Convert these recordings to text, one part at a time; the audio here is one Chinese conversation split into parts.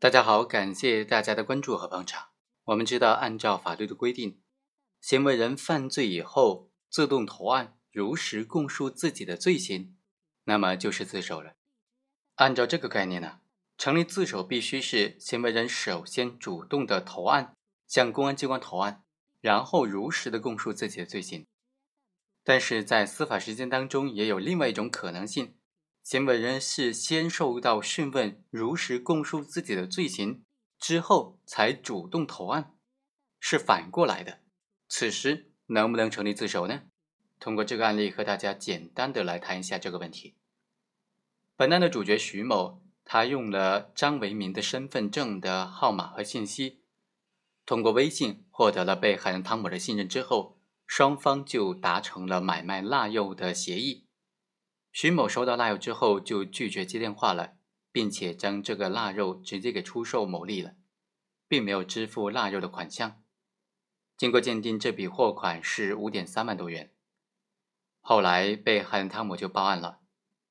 大家好，感谢大家的关注和捧场。我们知道，按照法律的规定，行为人犯罪以后自动投案，如实供述自己的罪行，那么就是自首了。按照这个概念呢，成立自首必须是行为人首先主动的投案，向公安机关投案，然后如实的供述自己的罪行。但是在司法实践当中，也有另外一种可能性。行为人是先受到讯问，如实供述自己的罪行之后，才主动投案，是反过来的。此时能不能成立自首呢？通过这个案例和大家简单的来谈一下这个问题。本案的主角徐某，他用了张维民的身份证的号码和信息，通过微信获得了被害人汤某的信任之后，双方就达成了买卖腊肉的协议。徐某收到腊肉之后，就拒绝接电话了，并且将这个腊肉直接给出售牟利了，并没有支付腊肉的款项。经过鉴定，这笔货款是五点三万多元。后来，被害人汤某就报案了，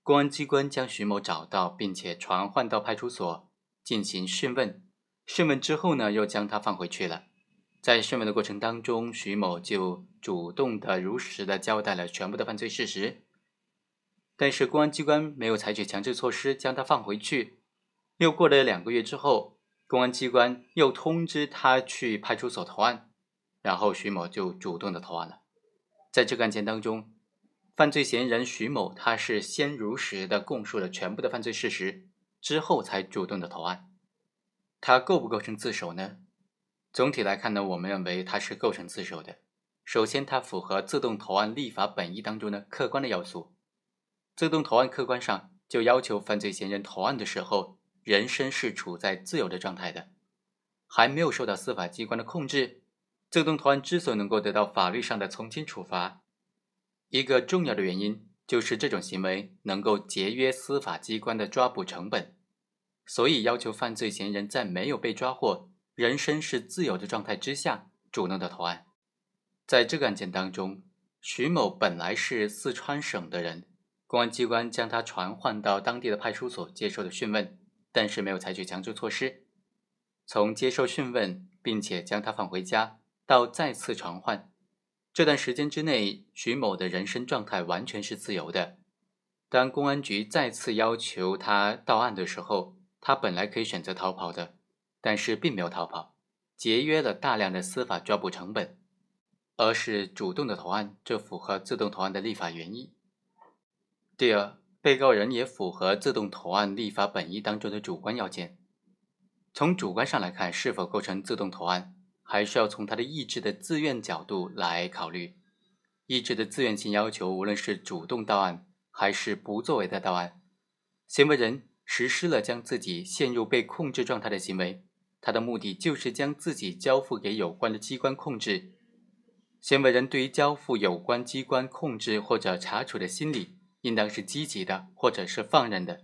公安机关将徐某找到，并且传唤到派出所进行讯问。讯问之后呢，又将他放回去了。在讯问的过程当中，徐某就主动的、如实的交代了全部的犯罪事实。但是公安机关没有采取强制措施将他放回去。又过了两个月之后，公安机关又通知他去派出所投案，然后徐某就主动的投案了。在这个案件当中，犯罪嫌疑人徐某他是先如实的供述了全部的犯罪事实，之后才主动的投案。他构不构成自首呢？总体来看呢，我们认为他是构成自首的。首先，他符合自动投案立法本意当中的客观的要素。自动投案客观上就要求犯罪嫌疑人投案的时候，人身是处在自由的状态的，还没有受到司法机关的控制。自动投案之所以能够得到法律上的从轻处罚，一个重要的原因就是这种行为能够节约司法机关的抓捕成本。所以要求犯罪嫌疑人在没有被抓获、人身是自由的状态之下主动的投案。在这个案件当中，徐某本来是四川省的人。公安机关将他传唤到当地的派出所接受了讯问，但是没有采取强制措施。从接受讯问，并且将他放回家，到再次传唤，这段时间之内，徐某的人身状态完全是自由的。当公安局再次要求他到案的时候，他本来可以选择逃跑的，但是并没有逃跑，节约了大量的司法抓捕成本，而是主动的投案，这符合自动投案的立法原意。第二，被告人也符合自动投案立法本意当中的主观要件。从主观上来看，是否构成自动投案，还是要从他的意志的自愿角度来考虑。意志的自愿性要求，无论是主动到案还是不作为的到案，行为人实施了将自己陷入被控制状态的行为，他的目的就是将自己交付给有关的机关控制。行为人对于交付有关机关控制或者查处的心理。应当是积极的，或者是放任的，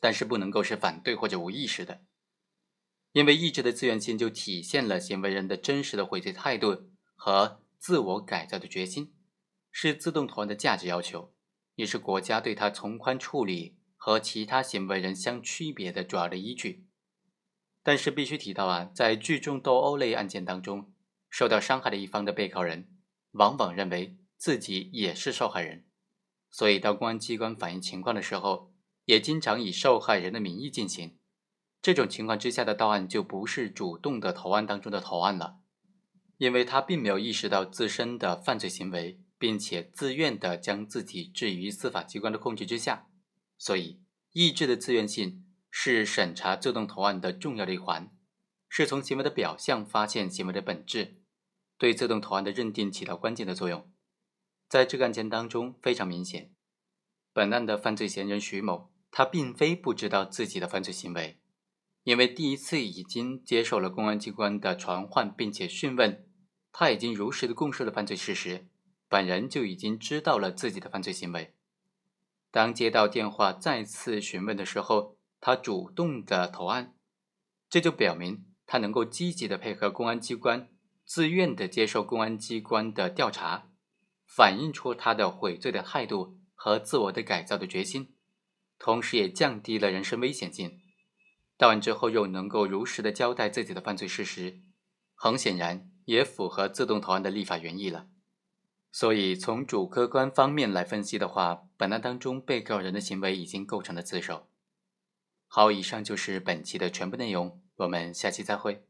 但是不能够是反对或者无意识的，因为意志的自愿性就体现了行为人的真实的悔罪态度和自我改造的决心，是自动投案的价值要求，也是国家对他从宽处理和其他行为人相区别的主要的依据。但是必须提到啊，在聚众斗殴类案件当中，受到伤害的一方的被告人，往往认为自己也是受害人。所以，到公安机关反映情况的时候，也经常以受害人的名义进行。这种情况之下的到案，就不是主动的投案当中的投案了，因为他并没有意识到自身的犯罪行为，并且自愿的将自己置于司法机关的控制之下。所以，意志的自愿性是审查自动投案的重要的一环，是从行为的表象发现行为的本质，对自动投案的认定起到关键的作用。在这个案件当中，非常明显，本案的犯罪嫌疑人徐某，他并非不知道自己的犯罪行为，因为第一次已经接受了公安机关的传唤，并且讯问，他已经如实的供述了犯罪事实，本人就已经知道了自己的犯罪行为。当接到电话再次询问的时候，他主动的投案，这就表明他能够积极的配合公安机关，自愿的接受公安机关的调查。反映出他的悔罪的态度和自我的改造的决心，同时也降低了人身危险性。到案之后又能够如实的交代自己的犯罪事实，很显然也符合自动投案的立法原意了。所以从主客观方面来分析的话，本案当中被告人的行为已经构成了自首。好，以上就是本期的全部内容，我们下期再会。